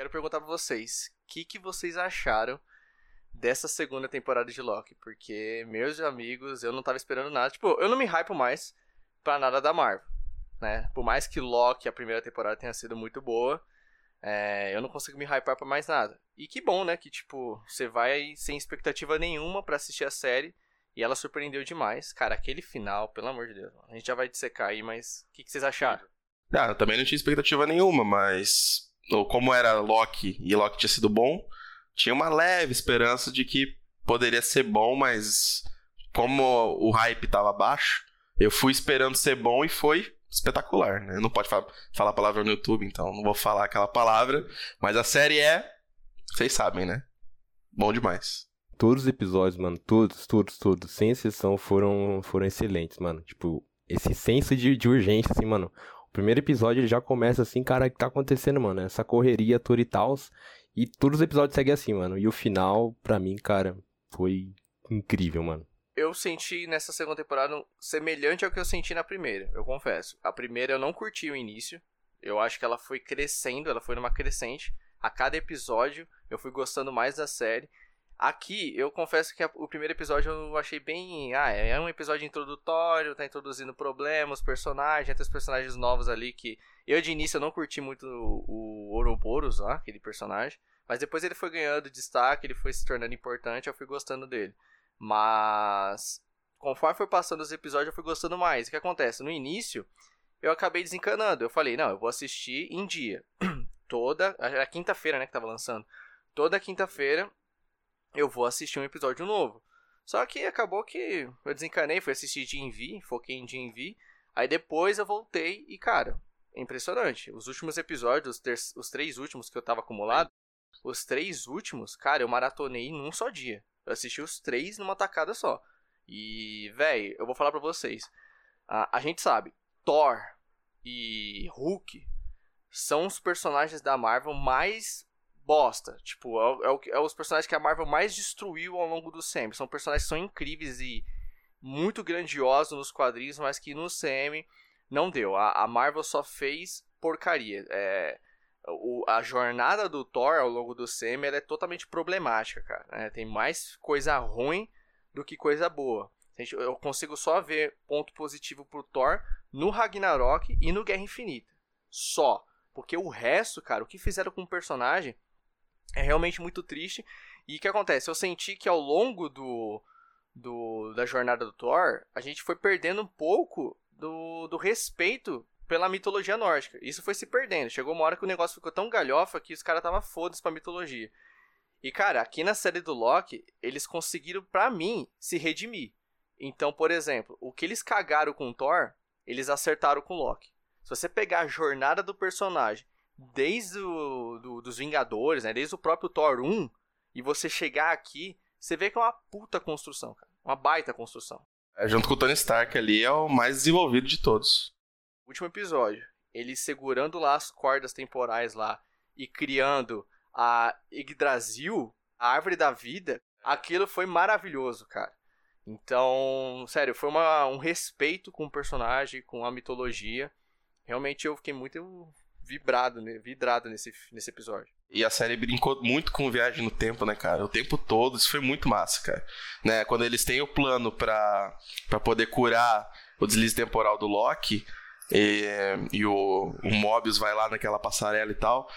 quero perguntar pra vocês, o que, que vocês acharam dessa segunda temporada de Loki? Porque, meus amigos, eu não tava esperando nada. Tipo, eu não me hypo mais pra nada da Marvel, né? Por mais que Loki, a primeira temporada, tenha sido muito boa, é, eu não consigo me hypar pra mais nada. E que bom, né? Que, tipo, você vai sem expectativa nenhuma para assistir a série e ela surpreendeu demais. Cara, aquele final, pelo amor de Deus. A gente já vai dissecar aí, mas o que, que, vocês acharam? Ah, eu também não tinha expectativa nenhuma, mas como era Loki e Loki tinha sido bom, tinha uma leve esperança de que poderia ser bom, mas como o hype tava baixo, eu fui esperando ser bom e foi espetacular, né? Não pode falar, falar palavra no YouTube, então não vou falar aquela palavra, mas a série é, vocês sabem, né? Bom demais. Todos os episódios, mano, todos, todos, todos, sem exceção, foram, foram excelentes, mano. Tipo, esse senso de, de urgência, assim, mano. Primeiro episódio ele já começa assim, cara, o que tá acontecendo, mano? Essa correria toda e tal. E todos os episódios seguem assim, mano. E o final, pra mim, cara, foi incrível, mano eu senti nessa segunda temporada semelhante ao que eu senti na primeira, eu confesso. A primeira eu não curti o início. Eu acho que ela foi crescendo, ela foi numa crescente. A cada episódio eu fui gostando mais da série. Aqui, eu confesso que a, o primeiro episódio eu achei bem. Ah, é um episódio introdutório, tá introduzindo problemas, personagens, tem os personagens novos ali que. Eu de início eu não curti muito o, o Ouroboros lá, aquele personagem. Mas depois ele foi ganhando destaque, ele foi se tornando importante, eu fui gostando dele. Mas conforme foi passando os episódios, eu fui gostando mais. O que acontece? No início, eu acabei desencanando. Eu falei, não, eu vou assistir em dia. Toda. Era quinta-feira, né, que tava lançando. Toda quinta-feira eu vou assistir um episódio novo. Só que acabou que eu desencanei, fui assistir DMV, foquei em DMV. Aí depois eu voltei e, cara, é impressionante. Os últimos episódios, os, ter os três últimos que eu tava acumulado, os três últimos, cara, eu maratonei num só dia. Eu assisti os três numa tacada só. E, velho, eu vou falar pra vocês. A, a gente sabe, Thor e Hulk são os personagens da Marvel mais bosta. Tipo, é, é, é, os personagens que a Marvel mais destruiu ao longo do CM. São personagens que são incríveis e muito grandiosos nos quadrinhos, mas que no CM não deu. A, a Marvel só fez porcaria. É, o, a jornada do Thor ao longo do Semi é totalmente problemática, cara. Né? Tem mais coisa ruim do que coisa boa. Eu consigo só ver ponto positivo pro Thor no Ragnarok e no Guerra Infinita. Só. Porque o resto, cara, o que fizeram com o personagem é realmente muito triste. E o que acontece? Eu senti que ao longo do, do da jornada do Thor, a gente foi perdendo um pouco do, do respeito pela mitologia nórdica. Isso foi se perdendo. Chegou uma hora que o negócio ficou tão galhofa que os caras tava foda-se pra mitologia. E, cara, aqui na série do Loki, eles conseguiram, pra mim, se redimir. Então, por exemplo, o que eles cagaram com Thor, eles acertaram com Loki. Se você pegar a jornada do personagem, desde o, do, dos Vingadores, né, desde o próprio Thor 1, e você chegar aqui, você vê que é uma puta construção, cara. Uma baita construção. É, junto com o Tony Stark ali, é o mais desenvolvido de todos último episódio, ele segurando lá as cordas temporais lá e criando a Yggdrasil, a árvore da vida, aquilo foi maravilhoso, cara. Então, sério, foi uma, um respeito com o personagem, com a mitologia. Realmente eu fiquei muito vibrado, vidrado nesse, nesse episódio. E a série brincou muito com viagem no tempo, né, cara? O tempo todo, isso foi muito massa, cara. Né? Quando eles têm o plano para poder curar o deslize temporal do Loki, e, e o, o Mobius vai lá naquela passarela e tal.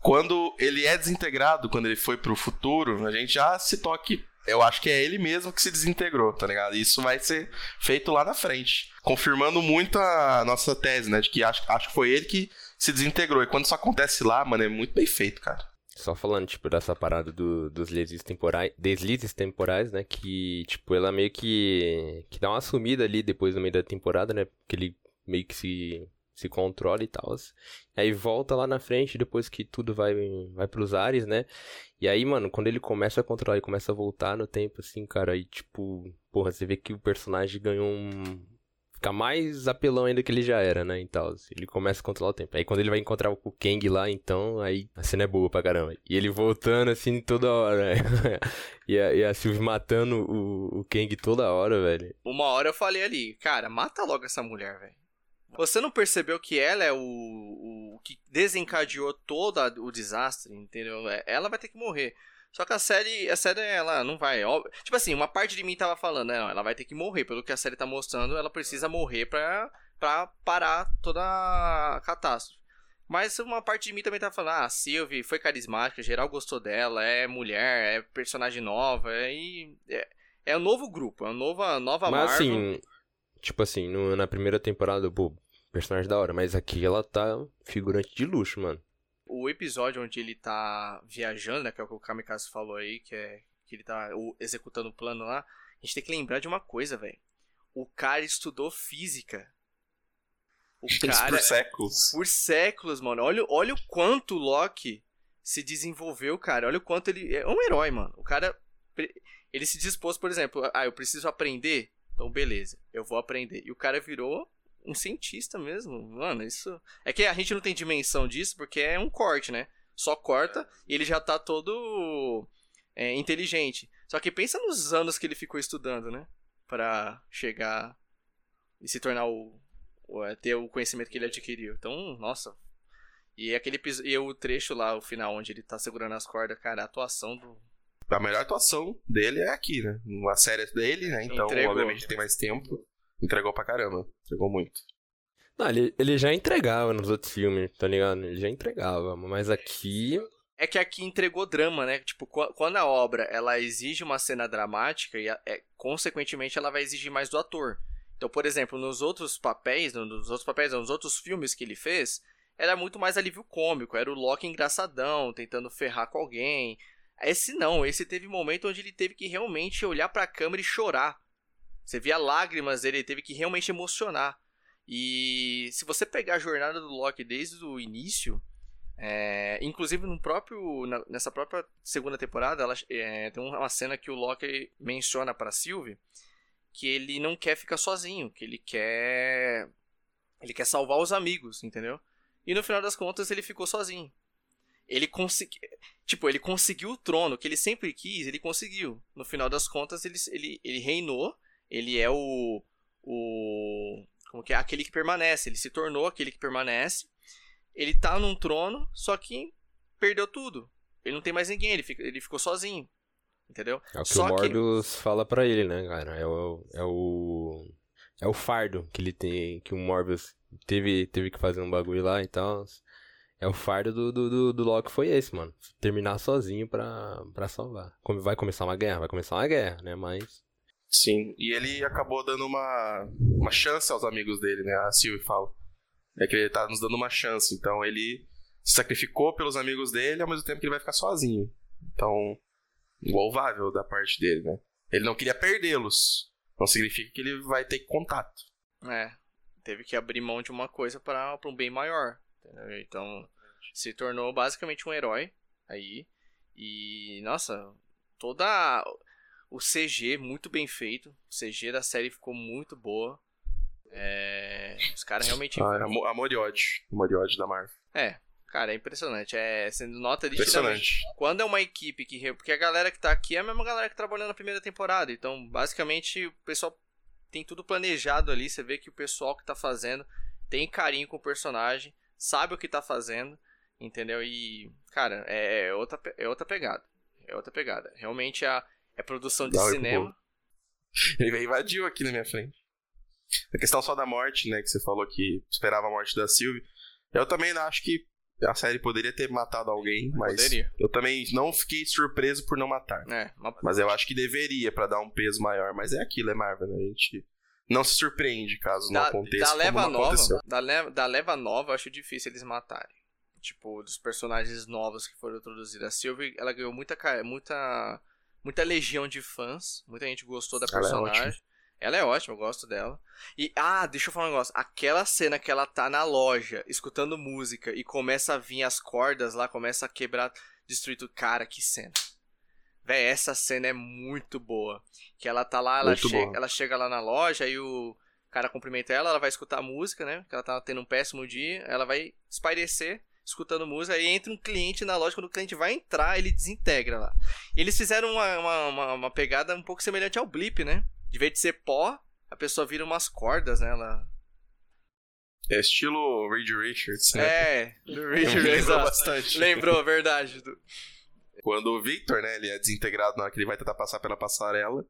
Quando ele é desintegrado, quando ele foi pro futuro, a gente já se toque. Eu acho que é ele mesmo que se desintegrou, tá ligado? Isso vai ser feito lá na frente. Confirmando muito a nossa tese, né? De que acho, acho que foi ele que se desintegrou. E quando isso acontece lá, mano, é muito bem feito, cara. Só falando, tipo, dessa parada do, dos deslizes temporais, deslizes temporais, né? Que, tipo, ela meio que, que dá uma sumida ali depois no meio da temporada, né? Que ele meio que se, se controla e tal. Aí volta lá na frente, depois que tudo vai, vai pros ares, né? E aí, mano, quando ele começa a controlar e começa a voltar no tempo, assim, cara, aí, tipo, porra, você vê que o personagem ganhou um. Fica mais apelão ainda que ele já era, né? Então, ele começa a controlar o tempo. Aí quando ele vai encontrar o Kang lá, então, aí a cena é boa pra caramba. E ele voltando assim toda hora. e, a, e a Sylvie matando o, o Kang toda hora, velho. Uma hora eu falei ali, cara, mata logo essa mulher, velho Você não percebeu que ela é o, o que desencadeou todo o desastre, entendeu? É, ela vai ter que morrer. Só que a série, a série, ela não vai. Ó, tipo assim, uma parte de mim tava falando, né? Ela vai ter que morrer. Pelo que a série tá mostrando, ela precisa morrer pra, pra parar toda a catástrofe. Mas uma parte de mim também tá falando, ah, a Sylvie foi carismática, geral gostou dela, é mulher, é personagem nova, é, é, é um novo grupo, é uma nova, nova Mas Marvel. assim, tipo assim, no, na primeira temporada, pô, personagem da hora, mas aqui ela tá figurante de luxo, mano. O episódio onde ele tá viajando, né, que é o que o Kamikaze falou aí, que é que ele tá executando o plano lá, a gente tem que lembrar de uma coisa, velho. O cara estudou física. O cara, por séculos. Por séculos, mano. Olha, olha o quanto o Loki se desenvolveu, cara. Olha o quanto ele é um herói, mano. O cara ele se dispôs, por exemplo, ah, eu preciso aprender. Então, beleza, eu vou aprender. E o cara virou um cientista mesmo. Mano, isso. É que a gente não tem dimensão disso porque é um corte, né? Só corta e ele já tá todo é, inteligente. Só que pensa nos anos que ele ficou estudando, né? Pra chegar e se tornar o. o é, ter o conhecimento que ele adquiriu. Então, nossa. E aquele e o trecho lá, o final, onde ele tá segurando as cordas, cara, a atuação do, a melhor atuação dele é aqui, né? Uma série dele, né? Então, Entregou. obviamente, tem mais tempo. Entregou pra caramba. Entregou muito. Não, ele, ele já entregava nos outros filmes, tá ligado? Ele já entregava, mas aqui. É que aqui entregou drama, né? Tipo, quando a obra ela exige uma cena dramática, e é, consequentemente ela vai exigir mais do ator. Então, por exemplo, nos outros papéis, nos outros papéis, nos outros filmes que ele fez, era muito mais alívio cômico. Era o Loki engraçadão, tentando ferrar com alguém. Esse não, esse teve um momento onde ele teve que realmente olhar para a câmera e chorar. Você via lágrimas dele, ele teve que realmente emocionar. E se você pegar a jornada do Loki desde o início, é, inclusive no próprio, na, nessa própria segunda temporada, ela, é, tem uma cena que o Loki menciona para Sylvie que ele não quer ficar sozinho, que ele quer ele quer salvar os amigos, entendeu? E no final das contas ele ficou sozinho. Ele conseguiu. Tipo, ele conseguiu o trono que ele sempre quis, ele conseguiu. No final das contas, ele, ele, ele reinou. Ele é o. O. Como que é? Aquele que permanece. Ele se tornou aquele que permanece. Ele tá num trono, só que perdeu tudo. Ele não tem mais ninguém, ele, fica, ele ficou sozinho. Entendeu? É o que só o Morbius que... fala para ele, né, cara? É o, é o. É o fardo que ele tem. Que o Morbius teve, teve que fazer um bagulho lá e tal. É o fardo do, do, do, do Loki foi esse, mano. Terminar sozinho pra, pra salvar. Vai começar uma guerra, vai começar uma guerra, né? Mas. Sim, e ele acabou dando uma, uma chance aos amigos dele, né? A Sylvie fala. É que ele tá nos dando uma chance. Então ele se sacrificou pelos amigos dele ao mesmo tempo que ele vai ficar sozinho. Então, louvável da parte dele, né? Ele não queria perdê-los. Não significa que ele vai ter contato. É, teve que abrir mão de uma coisa para um bem maior. Entendeu? Então, se tornou basicamente um herói aí. E, nossa, toda o CG muito bem feito. O CG da série ficou muito boa. É, os caras realmente. Ah, é amor e ódio. Amor e ódio da Marvel. É, cara, é impressionante. É sendo nota de Impressionante. Quando é uma equipe que. Porque a galera que tá aqui é a mesma galera que trabalhou na primeira temporada. Então, basicamente, o pessoal tem tudo planejado ali. Você vê que o pessoal que tá fazendo tem carinho com o personagem sabe o que tá fazendo, entendeu? E, cara, é, é outra, é outra pegada. É outra pegada. Realmente a, é produção de cinema. Ele invadiu aqui na minha frente. A questão só da morte, né? Que você falou que esperava a morte da Sylvie. Eu também acho que a série poderia ter matado alguém, mas poderia. eu também não fiquei surpreso por não matar. É, Mas eu acho que deveria para dar um peso maior. Mas é aquilo, é Marvel, né? A gente não se surpreende caso da, não aconteça. Da leva nova, da leva, da leva nova, eu acho difícil eles matarem. Tipo, dos personagens novos que foram introduzidos. A Sylvie, ela ganhou muita, muita, muita legião de fãs. Muita gente gostou da personagem. Ela é, ela é ótima, eu gosto dela. E, ah, deixa eu falar um negócio. Aquela cena que ela tá na loja, escutando música, e começa a vir as cordas lá, começa a quebrar, destruir tudo. Cara, que cena. Véi, essa cena é muito boa. Que ela tá lá, ela, che ela chega lá na loja e o cara cumprimenta ela, ela vai escutar a música, né? Que ela tá tendo um péssimo dia, ela vai espairecer escutando música, aí entra um cliente na loja, quando o cliente vai entrar, ele desintegra lá. Eles fizeram uma, uma, uma, uma pegada um pouco semelhante ao Blip, né? De vez de ser pó, a pessoa vira umas cordas, né? Ela É estilo Reed Richards, né? É, do Richard, Lembrou exato. bastante. Lembrou, verdade. do- Quando o Victor, né, ele é desintegrado na hora que ele vai tentar passar pela passarela,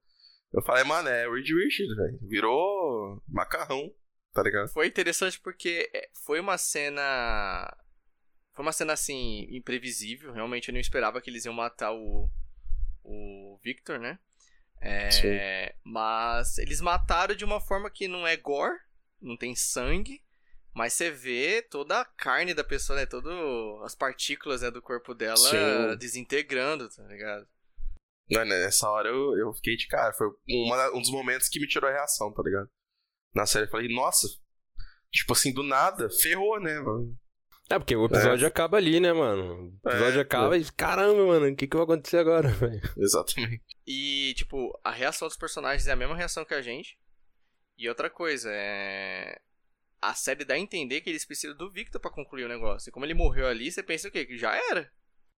eu falei, mano, é Reed Richards, velho. Virou macarrão, tá ligado? Foi interessante porque é, foi uma cena. Foi uma cena assim, imprevisível. Realmente eu não esperava que eles iam matar o. O Victor, né? É, mas eles mataram de uma forma que não é gore, não tem sangue, mas você vê toda a carne da pessoa, né? Todas as partículas né, do corpo dela Sim. desintegrando, tá ligado? Não, Nessa hora eu, eu fiquei de cara. Foi uma- um dos momentos que me tirou a reação, tá ligado? Na série eu falei, nossa, tipo assim, do nada, ferrou, né? mano? É, porque o episódio acaba ali, né, mano? O episódio É, acaba e, caramba, mano, o que, que vai acontecer agora, velho? Exatamente. E, tipo, a reação dos personagens é a mesma reação que a gente. E outra coisa, é. A série dá a entender que eles precisam do Victor pra concluir o negócio. E como ele morreu ali, você pensa o quê? Que já era.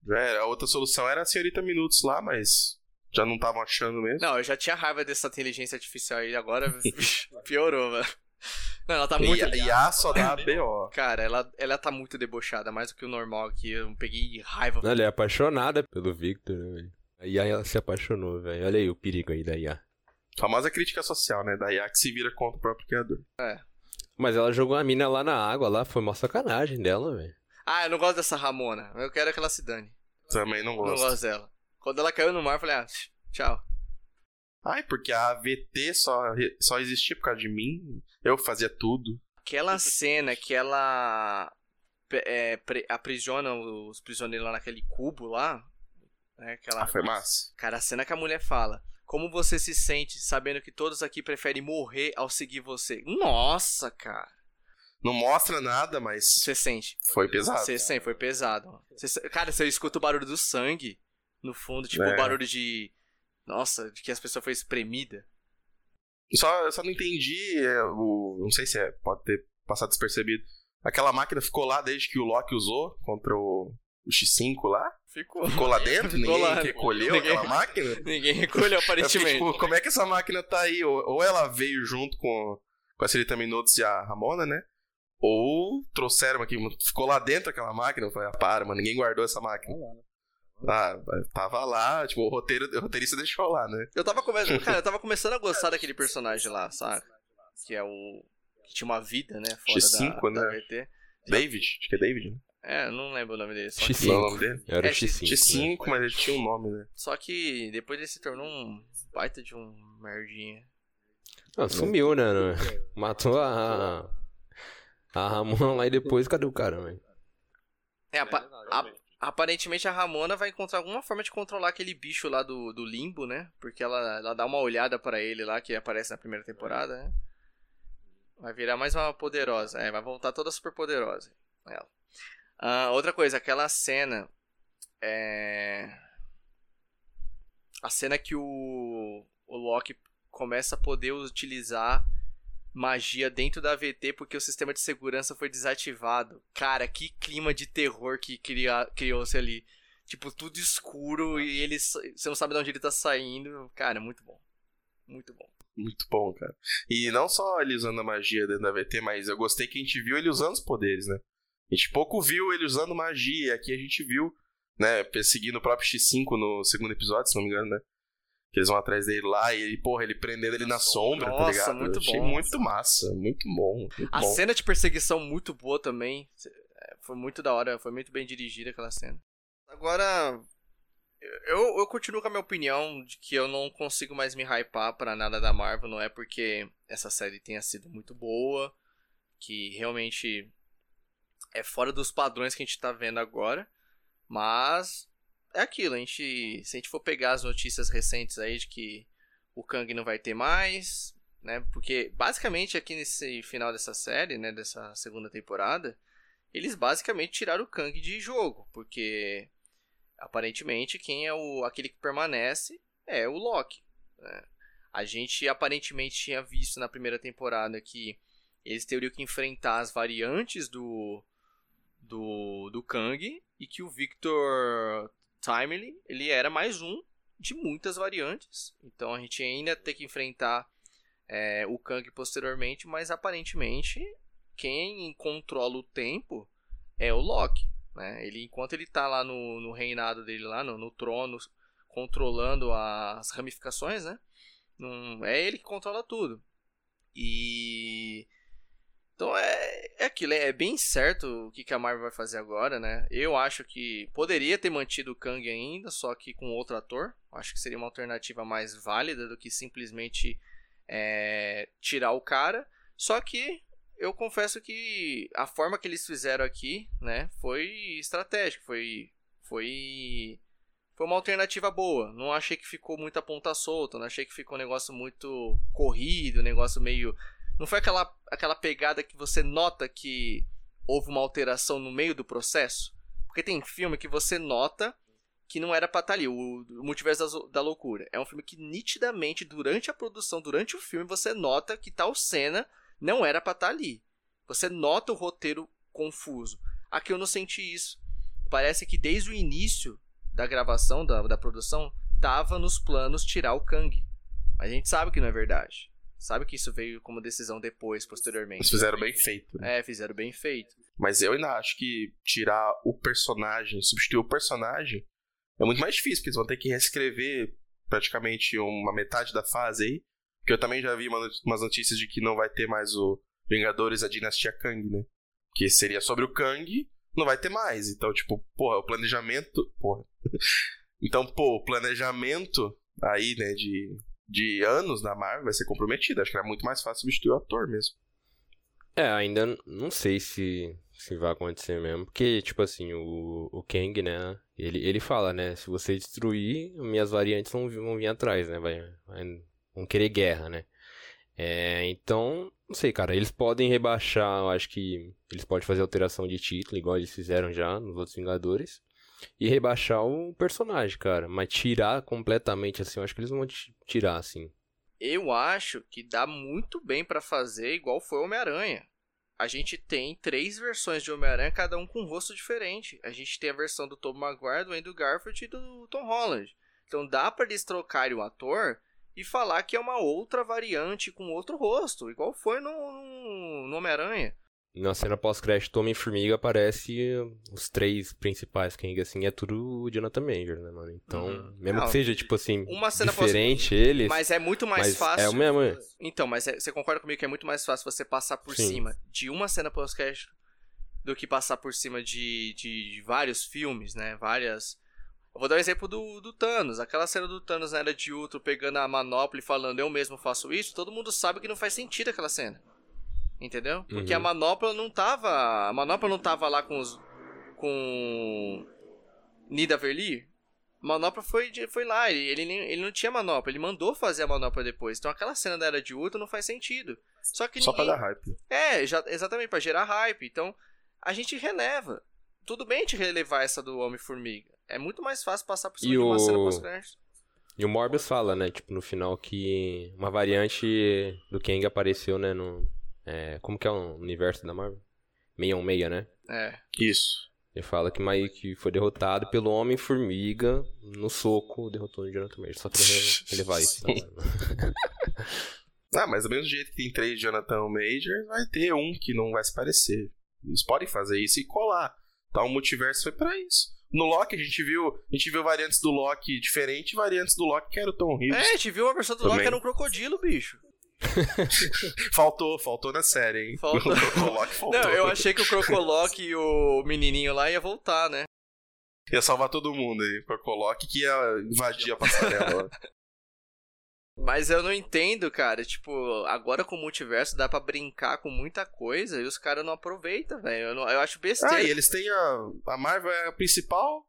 Já era. A outra solução era a senhorita Minutos lá, mas já não estavam achando mesmo. Não, eu já tinha raiva dessa inteligência artificial aí, agora piorou, mano. Não, ela tá muito. E, e a só dá BO. Cara, ela, ela tá muito debochada, mais do que o normal aqui. Eu peguei raiva. Ela é apaixonada pelo Victor, né, velho? A Ia ela se apaixonou, velho. Olha aí o perigo aí da Ia. Famosa crítica social, né? Da IA que se vira contra o próprio criador. Mas ela jogou a mina lá na água, lá foi uma sacanagem dela, velho. Ah, eu não gosto dessa Ramona. Eu quero que ela se dane. Também não Não gosto. gosto dela. Quando ela caiu no mar, eu falei, ah, tchau. Ai, porque a AVT só, só existia por causa de mim. Eu fazia tudo. Aquela cena que ela é, aprisiona os prisioneiros lá naquele cubo lá. Né, aquela... Ah, foi massa. Cara, a cena que a mulher fala. Como você se sente sabendo que todos aqui preferem morrer ao seguir você? Nossa, cara. Não mostra nada, mas Você sente. foi pesado. Você sente, foi pesado. Se- cara, você escuta o barulho do sangue no fundo, tipo É. o barulho de. Nossa, de que as pessoas foi espremida. Só, eu só não entendi, é, o, não sei se é, pode ter passado despercebido. Aquela máquina ficou lá desde que o Loki usou contra o, o X5 lá? Ficou. Ficou lá dentro? Ficou Ninguém lá. recolheu Ninguém- aquela máquina? Ninguém recolheu, Eu fiquei, aparentemente. tipo, como é que essa máquina tá aí? Ou, ou ela veio junto com, com a Celita Minutos e a Ramona, né? Ou trouxeram aqui, ficou lá dentro aquela máquina. Eu falei, ah, para, mano, ninguém guardou essa máquina. Ah, tava lá, tipo, o, roteiro, o roteirista deixou lá, né? Eu tava começando. Cara, eu tava começando a gostar daquele personagem lá, sabe? Que é o. Que tinha uma vida, né? Fora X5, da, da né? VT. David, acho que é David, né? É, eu não lembro o nome dele. Só que, X5. Não é o nome dele? Era É, o X5. né? X5, mas ele tinha um nome, né? só que depois ele se tornou um baita de um merdinha. Ah, sumiu, né? né? Matou a. A Ramona lá e depois, cadê o cara, velho? É, apa- a- aparentemente a Ramona vai encontrar alguma forma de controlar aquele bicho lá do, do limbo, né? Porque ela, ela dá uma olhada pra ele lá, que aparece na primeira temporada, né? Vai virar mais uma poderosa. É, vai voltar toda super poderosa. Ela. Ah, outra coisa, aquela cena. É. A cena que o, o Loki começa a poder utilizar magia dentro da AVT porque o sistema de segurança foi desativado. Cara, que clima de terror que criou-se ali. Tipo, tudo escuro e ele. Você não sabe de onde ele tá saindo. Cara, muito bom. Muito bom. Muito bom, cara. E não só ele usando a magia dentro da VT, mas eu gostei que a gente viu ele usando os poderes, né? A gente pouco viu ele usando magia, e aqui a gente viu, né, perseguindo o próprio X5 no segundo episódio, se não me engano, né? Que eles vão atrás dele lá e ele, porra, ele prendendo ele na sombra, tá Nossa, ligado? muito eu achei bom. muito massa, muito bom, muito A bom. cena de perseguição muito boa também. É, Foi muito da hora, foi muito bem dirigida aquela cena. Agora, eu, eu continuo com a minha opinião de que eu não consigo mais me hypar pra nada da Marvel. Não é porque essa série tenha sido muito boa, que realmente é fora dos padrões que a gente tá vendo agora. Mas é aquilo, a gente, se a gente for pegar as notícias recentes aí de que o Kang não vai ter mais, né? Porque basicamente aqui nesse final dessa série, né, dessa segunda temporada, eles basicamente tiraram o Kang de jogo, porque aparentemente quem é o aquele que permanece é o Loki. né? A gente aparentemente tinha visto na primeira temporada que eles teriam que enfrentar as variantes do do, do Kang e que o Victor Timely ele era mais um de muitas variantes. Então a gente ainda tem que enfrentar é, o Kang posteriormente, mas aparentemente quem controla o tempo é o Loki. Né? Ele, enquanto ele tá lá no, no reinado dele, lá no, no trono, controlando as ramificações, né? É ele que controla tudo. E. Então é, é aquilo, é bem certo o que, que a Marvel vai fazer agora, né? Eu acho que poderia ter mantido o Kang ainda, só que com outro ator. Acho que seria uma alternativa mais válida do que simplesmente é, tirar o cara. Só que eu confesso que a forma que eles fizeram aqui, né, foi estratégica, foi foi foi uma alternativa boa. Não achei que ficou muita ponta solta, não achei que ficou um negócio muito corrido, um negócio meio não foi aquela aquela pegada que você nota que houve uma alteração no meio do processo, porque tem filme que você nota que não era pra estar tá ali, o Multiverso da, Loucura. É um filme que nitidamente, durante a produção, durante o filme, você nota que tal cena não era para estar tá ali. Você nota o roteiro confuso. Aqui eu não senti isso. Parece que desde o início da gravação, da, da produção, tava nos planos tirar o Kang. A gente sabe que não é verdade. Sabe que isso veio como decisão depois, posteriormente. Eles fizeram bem feito. Né? É, fizeram bem feito. Mas eu ainda acho que tirar o personagem, substituir o personagem, é muito mais difícil, porque eles vão ter que reescrever praticamente uma metade da fase aí. Porque eu também já vi umas notícias de que não vai ter mais o Vingadores a Dinastia Kang, né? Que seria sobre o Kang, não vai ter mais. Então, tipo, porra, o planejamento. Porra. então, pô, o planejamento aí, né, de, de anos da Marvel vai ser comprometido. Acho que era muito mais fácil substituir o ator mesmo. É, ainda não sei se, se vai acontecer mesmo. Porque, tipo assim, o, o Kang, né? Ele, ele fala, né? Se você destruir, minhas variantes vão, vão vir atrás, né? Vai, vai, vão querer guerra, né? É, então, não sei, cara. Eles podem rebaixar, eu acho que eles podem fazer alteração de título, igual eles fizeram já nos outros Vingadores. E rebaixar o personagem, cara. Mas tirar completamente, assim, eu acho que eles vão tirar, assim. Eu acho que dá muito bem para fazer igual foi Homem-Aranha a gente tem três versões de Homem-Aranha, cada um com um rosto diferente. A gente tem a versão do Tom Maguire, do Andrew Garfield e do Tom Holland. Então dá para eles trocarem o ator e falar que é uma outra variante com outro rosto, igual foi no, no Homem-Aranha. Na cena pós-crédito, Homem-Formiga aparece os três principais Kang, assim, é tudo o Jonathan Major, né, mano? Então, uhum. mesmo Não, que seja, tipo assim, uma cena diferente eles... Mas é muito mais fácil... É o mesmo... Então, mas é, você concorda comigo que é muito mais fácil você passar por Sim. cima de uma cena pós-crédito do que passar por cima de, de, de, vários filmes, né? Várias... Eu vou dar o um exemplo do, do Thanos. Aquela cena do Thanos na Era de Ultron pegando a manopla e falando eu mesmo faço isso, todo mundo sabe que não faz sentido aquela cena. Entendeu? Porque uhum. a manopla não tava. A manopla não tava lá com os. com. Nida Verli. A manopla foi, foi lá, ele, ele, ele não tinha manopla, ele mandou fazer a manopla depois. Então aquela cena da Era de Ultron não faz sentido. Só que Só ninguém... pra dar hype. É, já, exatamente, pra gerar hype. Então a gente releva. Tudo bem te relevar essa do Homem-Formiga. É muito mais fácil passar por cima e de uma o... cena pós-crédito. E o Morbius fala, né, tipo, no final que uma variante do Kang apareceu, né, no, é, como que é o universo da Marvel? 616, né? É. Isso. Ele fala que Mike foi derrotado pelo Homem-Formiga no soco, derrotou o Jonathan Major. Só pra relevar isso. ah, mas do mesmo jeito que tem três Jonathan Major, vai ter um que não vai se parecer. Eles podem fazer isso e colar. Tá, o multiverso foi para isso. No Loki a gente viu, a gente viu variantes do Loki diferente e variantes do Loki que era o Tom Hiddleston. É, a gente viu uma versão do Também. Loki que era um crocodilo, bicho. faltou, faltou na série, hein? Faltou. O faltou. Não, eu achei que o Crocolock e o menininho lá ia voltar, né? Ia salvar todo mundo aí. O Crocolock que ia invadir a passarela. Mas eu não entendo, cara. Tipo, agora com o multiverso dá para brincar com muita coisa e os caras não aproveitam, velho. Eu, eu acho besteira. Ah, e eles têm a. A Marvel é a principal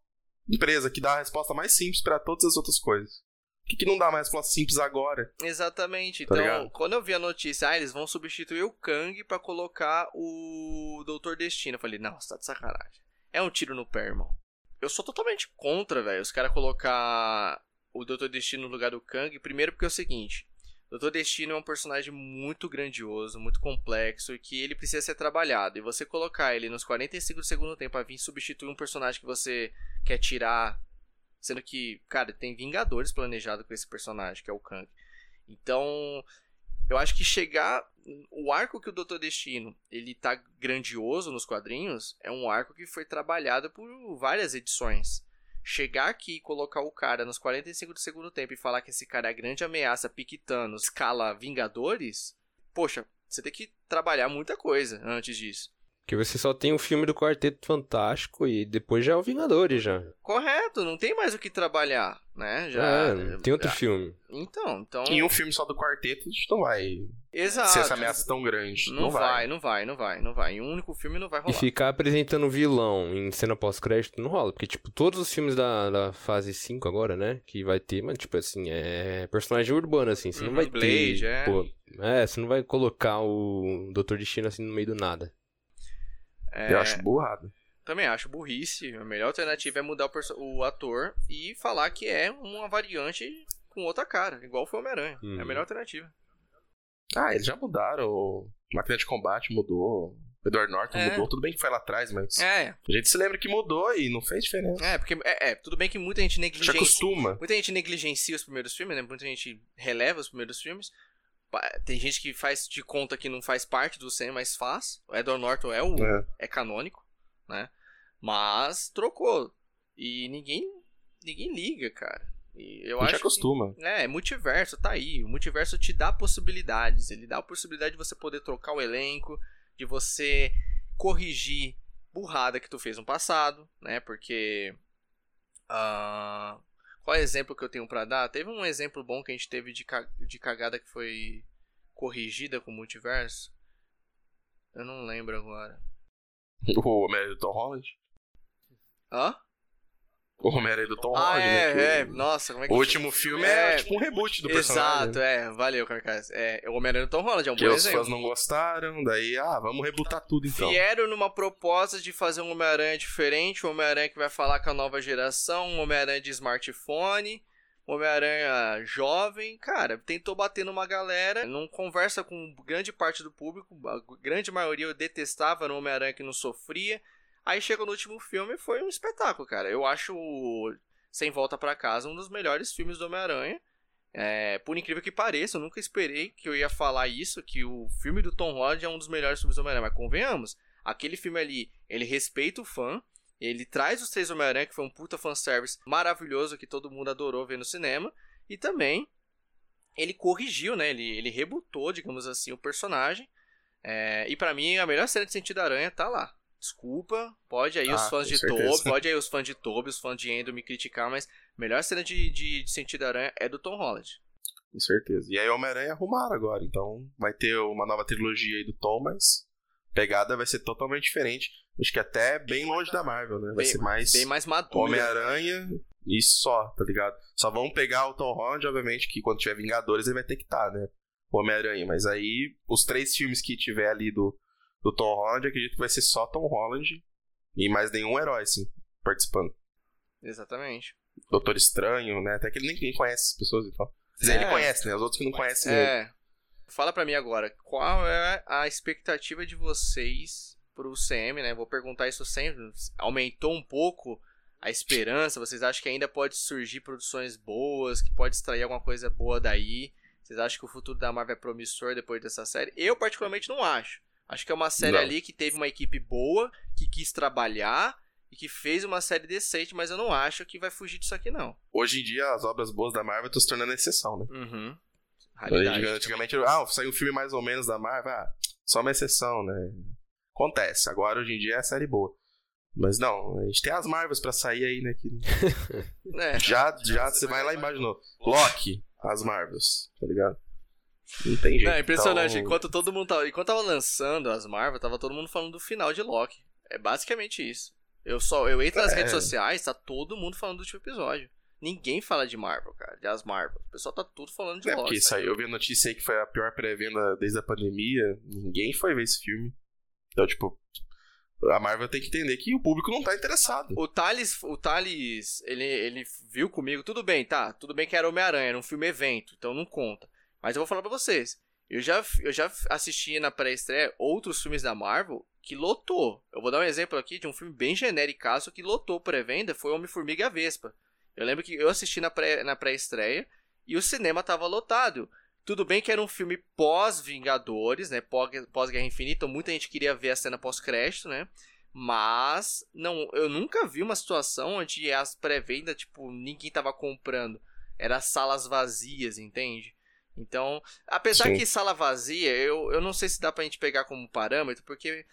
empresa que dá a resposta mais simples para todas as outras coisas. Que, que não dá mais resposta simples agora? Exatamente. Tá então, ligado? quando eu vi a notícia, ah, eles vão substituir o Kang para colocar o Doutor Destino. Eu falei, não, você tá de sacanagem. É um tiro no pé, irmão. Eu sou totalmente contra, velho, os caras colocar o Doutor Destino no lugar do Kang. Primeiro porque é o seguinte. Doutor Destino é um personagem muito grandioso, muito complexo e que ele precisa ser trabalhado. E você colocar ele nos 45 do segundo tempo para vir substituir um personagem que você quer tirar Sendo que, cara, tem Vingadores planejado com esse personagem, que é o Kang. Então, eu acho que chegar o arco que o Doutor Destino ele tá grandioso nos quadrinhos é um arco que foi trabalhado por várias edições. Chegar aqui e colocar o cara nos 45 do segundo tempo e falar que esse cara é a grande ameaça piquitano, escala Vingadores, poxa, você tem que trabalhar muita coisa antes disso. Que você só tem o filme do Quarteto Fantástico e depois já é o Vingadores já. Correto, não tem mais o que trabalhar, né? Já é, tem outro já. filme. Então, então. Em um filme só do quarteto, a gente não vai Exato. ser essa ameaça tão grande. Não, vai. não vai, não vai, não vai. Em um único filme não vai E rolar. ficar apresentando vilão em cena pós-crédito não rola. Porque, tipo, todos os filmes da, da fase 5 agora, né? Que vai ter, mas, tipo assim, é personagem urbano, assim. Você não Uhum, vai Blade, ter. é. Pô, é, você não vai colocar o Doutor Destino assim no meio do nada. É, Eu acho burrado. Também acho burrice. A melhor alternativa é mudar o, o ator e falar que é uma variante com outra cara, igual foi Homem-Aranha. É a Uhum. melhor alternativa. Ah, eles já mudaram. O Máquina de Combate mudou. O Edward Norton É. mudou. Tudo bem que foi lá atrás, mas. É, A gente se lembra que mudou e não fez diferença. é, porque é, é, tudo bem que muita gente Já negligencia. acostuma. Muita gente negligencia os primeiros filmes, né? Muita gente releva os primeiros filmes. Tem gente que faz de conta que não faz parte do cinema, mas faz. O Edward Norton é o É. é canônico, né? Mas trocou. E ninguém ninguém liga, cara. E eu A gente acho que- acostuma. É, multiverso, tá aí. O multiverso te dá possibilidades. Ele dá a possibilidade de você poder trocar o elenco, de você corrigir burrada que tu fez no passado, né? Porque. ah, qual é o exemplo que eu tenho pra dar? Teve um exemplo bom que a gente teve de, de cagada que foi corrigida com o multiverso. Eu não lembro agora. O Homem-Aranha do Tom Holland. Hã? O Homem-Aranha do Tom Ah, Holland, né? é, é. o- Nossa, como é que O último filme é, É, tipo um reboot do personagem. Exato, é. Valeu, Carcas. É, o Homem-Aranha do Tom Holland é um Que bom os exemplo. fãs não gostaram, daí, ah, vamos rebutar tudo então. Vieram numa proposta de fazer um Homem-Aranha diferente, um Homem-Aranha que vai falar com a nova geração, um Homem-Aranha de smartphone, um Homem-Aranha jovem. Cara, tentou bater numa galera, não conversa com grande parte do público, a grande maioria eu detestava no Homem-Aranha que não sofria. Aí chegou no último filme foi um espetáculo, cara. Eu acho Sem Volta Pra Casa um dos melhores filmes do Homem-Aranha. É, por incrível que pareça, eu nunca esperei que eu ia falar isso, que o filme do Tom Holland é um dos melhores filmes do Homem-Aranha, mas convenhamos, aquele filme ali, ele respeita o fã, ele traz os três Homem-Aranha, que foi um puta fanservice maravilhoso que todo mundo adorou ver no cinema, e também ele corrigiu, né, ele, ele rebutou, digamos assim, o personagem, é, e pra mim a melhor cena de Sentido Aranha tá lá. Desculpa, pode aí os Ah, fãs com de certeza. Toby, pode aí os fãs de Toby, os fãs de Endo me criticar, mas melhor cena de, de, de Sentido Aranha é do Tom Holland. Com certeza. E aí Homem-Aranha arrumaram agora, então vai ter uma nova trilogia aí do Tom, mas a pegada vai ser totalmente diferente. Acho que até bem longe da Marvel, né? Vai Bem- ser mais Bem mais maduro. Homem-Aranha e só, tá ligado? Só vão pegar o Tom Holland, obviamente, que quando tiver Vingadores ele vai ter que estar, né? O Homem-Aranha. Mas aí, os três filmes que tiver ali do, do Tom Holland, acredito que vai ser só Tom Holland e mais nenhum herói, assim, participando. Exatamente. Doutor Estranho, né? Até que ele nem, nem conhece as pessoas, então. Quer dizer, É. ele conhece, né? Os outros que não conhecem ele. É. Fala pra mim agora, qual é a expectativa de vocês pro CM, né? Vou perguntar isso sempre. Aumentou um pouco a esperança? Vocês acham que ainda pode surgir produções boas, que pode extrair alguma coisa boa daí? Vocês acham que o futuro da Marvel é promissor depois dessa série? Eu, particularmente, não acho. Acho que é uma série Não. ali que teve uma equipe boa, que quis trabalhar e que fez uma série decente, mas eu não acho que vai fugir disso aqui, não. Hoje em dia, as obras boas da Marvel estão se tornando exceção, né? Uhum. Raridade. Antigamente, ah, saiu um filme mais ou menos da Marvel, ah, só uma exceção, né? Acontece. Agora, hoje em dia, é série boa. Mas não, a gente tem as Marvels pra sair aí, né? Que É. já, já você vai lá embaixo de novo. Loki, as Marvels, tá ligado? Não tem jeito. Não, é impressionante. Então, Enquanto todo mundo tava. Enquanto tava lançando as Marvel, tava todo mundo falando do final de Loki. É basicamente isso. Eu só. Eu entro nas É. redes sociais, tá todo mundo falando do último episódio. Ninguém fala de Marvel, cara. De as Marvel. O pessoal tá tudo falando de É Loki. porque saiu, eu vi a notícia aí que foi a pior pré-venda desde a pandemia. Ninguém foi ver esse filme. Então, tipo, a Marvel tem que entender que o público não tá interessado. O Thales, o Thales ele, ele viu comigo, tudo bem, tá? Tudo bem que era Homem-Aranha, era um filme evento, então não conta. Mas eu vou falar pra vocês. Eu já, eu já assisti na pré-estreia outros filmes da Marvel que lotou. Eu vou dar um exemplo aqui de um filme bem genérico que lotou pré-venda, foi Homem-Formiga e a Vespa. Eu lembro que eu assisti na pré- na pré-estreia e o cinema tava lotado. Tudo bem que era um filme pós-Vingadores, né? Pós-Guerra Infinita, muita gente queria ver a cena pós-crédito, né? Mas não, eu nunca vi uma situação onde as pré-vendas, tipo, ninguém tava comprando. Era salas vazias, entende? Então, apesar Sim. que sala vazia, eu, eu não sei se dá pra gente pegar como parâmetro, porque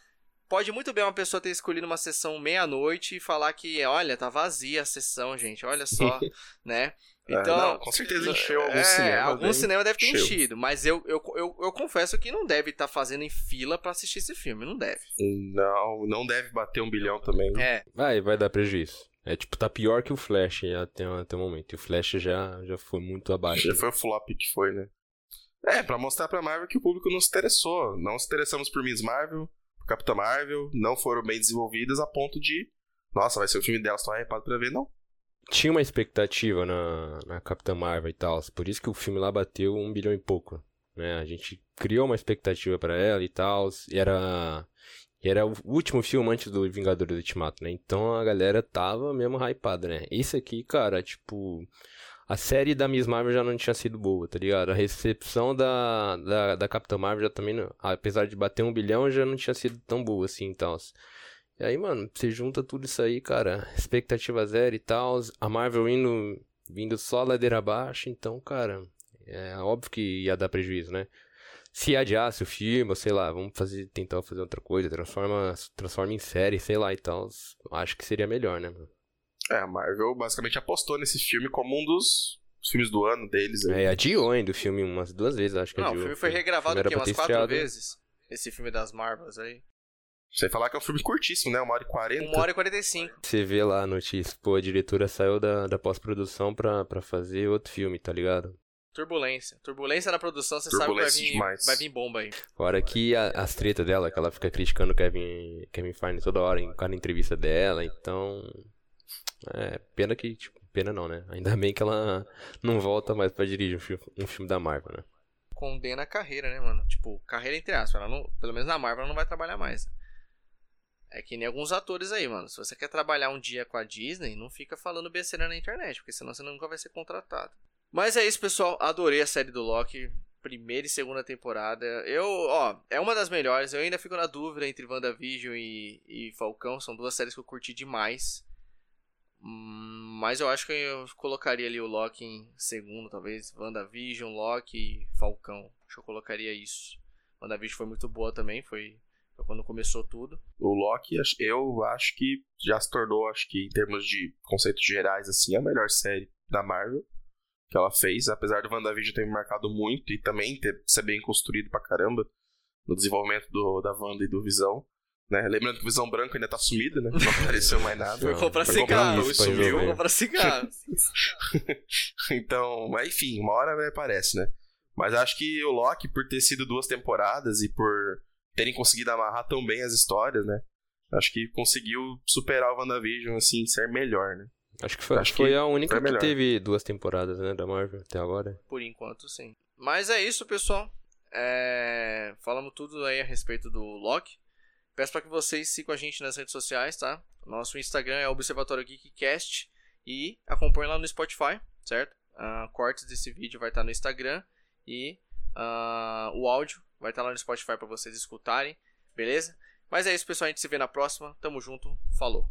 pode muito bem uma pessoa ter escolhido uma sessão meia-noite e falar que, olha, tá vazia a sessão, gente, olha só, né? É, então, é, não, com certeza encheu algum é, cinema. Algum cinema deve ter encheu. enchido, mas eu, eu, eu, eu, confesso que não deve estar tá fazendo em fila para assistir esse filme, não deve. Não, não deve bater um bilhão também. É. Vai, vai dar prejuízo. É tipo, tá pior que o Flash até, até o momento. E o Flash já, já foi muito abaixo. Já foi o flop que foi, né? É, pra mostrar pra Marvel que o público não se interessou. Não se interessamos por Miss Marvel, por Capitã Marvel, não foram bem desenvolvidas a ponto de. Nossa, vai ser o filme dela, estou hypado pra ver, não tinha uma expectativa na, na Capitã Marvel e tal. Por isso que o filme lá bateu um bilhão e pouco. Né? A gente criou uma expectativa para ela e tal. E era, era o último filme antes do Vingadores Ultimato, né? Então a galera tava mesmo hypada, né? Isso aqui, cara, tipo. A série da Miss Marvel já não tinha sido boa, tá ligado? A recepção da, da, da Capitã Marvel já também, apesar de bater um bilhão, já não tinha sido tão boa assim e tal. E aí, mano, você junta tudo isso aí, cara, expectativa zero e tal, a Marvel indo, vindo só ladeira abaixo, então, cara, é óbvio que ia dar prejuízo, né? Se adiasse o filme, ou sei lá, vamos fazer, tentar fazer outra coisa, transforma, transforma em série, sei lá e tal, acho que seria melhor, né, mano? É, a Marvel basicamente apostou nesse filme como um dos filmes do ano deles. Aí. É, adiou ainda o filme umas duas vezes, acho que Não, adiou. o filme foi regravado aqui umas quatro vezes. Esse filme das Marvels aí. Você falar que é um filme curtíssimo, né? Uma hora e quarenta. Uma hora e quarenta e cinco. Você vê lá a notícia, pô, a diretora saiu da, da pós-produção pra, pra fazer outro filme, tá ligado? Turbulência. Turbulência na produção, você sabe que vai vir, vai vir bomba aí. Fora que a, as tretas dela, que ela fica criticando o Kevin, Kevin Feige toda hora, em cada entrevista dela, então... É, pena que, tipo, pena não, né? Ainda bem que ela não volta mais pra dirigir um filme, um filme da Marvel, né? Condena a carreira, né, mano? Tipo, carreira entre aspas. Ela não, pelo menos na Marvel ela não vai trabalhar mais. É que nem alguns atores aí, mano. Se você quer trabalhar um dia com a Disney, não fica falando besteira na internet, porque senão você nunca vai ser contratado. Mas é isso, pessoal. Adorei a série do Loki. Primeira e segunda temporada. Eu, ó, é uma das melhores. Eu ainda fico na dúvida entre WandaVision e, e Falcão. São duas séries que eu curti demais. Hum, mas eu acho que eu colocaria ali o Loki em segundo, talvez. WandaVision, Loki e Falcão. Acho que eu colocaria isso. WandaVision foi muito boa também. Foi foi quando começou tudo. O Loki, eu acho que já se tornou, acho que em termos de conceitos gerais, assim, a melhor série da Marvel que ela fez, apesar do WandaVision ter me marcado muito e também ter, ser bem construído pra caramba no desenvolvimento do, da Wanda e do Visão. Né? Lembrando que o Visão Branco ainda tá sumido, né? Não apareceu mais nada. Foi comprar cigarro. Foi sumiu. Foi comprar cigarro. então, mas enfim, uma hora aparece, né? Mas acho que o Loki, por ter sido duas temporadas e por terem conseguido amarrar tão bem as histórias, né? Acho que conseguiu superar o WandaVision, assim, ser melhor, né? Acho que foi, Acho foi que a única foi que teve duas temporadas, né, da Marvel até agora. Por enquanto, sim. Mas é isso, pessoal. É... Falamos tudo aí a respeito do Loki. Peço para que vocês sigam a gente nas redes sociais, tá? Nosso Instagram é Observatório Geekcast e acompanhem lá no Spotify, certo? Uh, cortes desse vídeo vai estar no Instagram e uh, o áudio Vai estar lá no Spotify para vocês escutarem, beleza? Mas é isso, pessoal. A gente se vê na próxima. Tamo junto. Falou.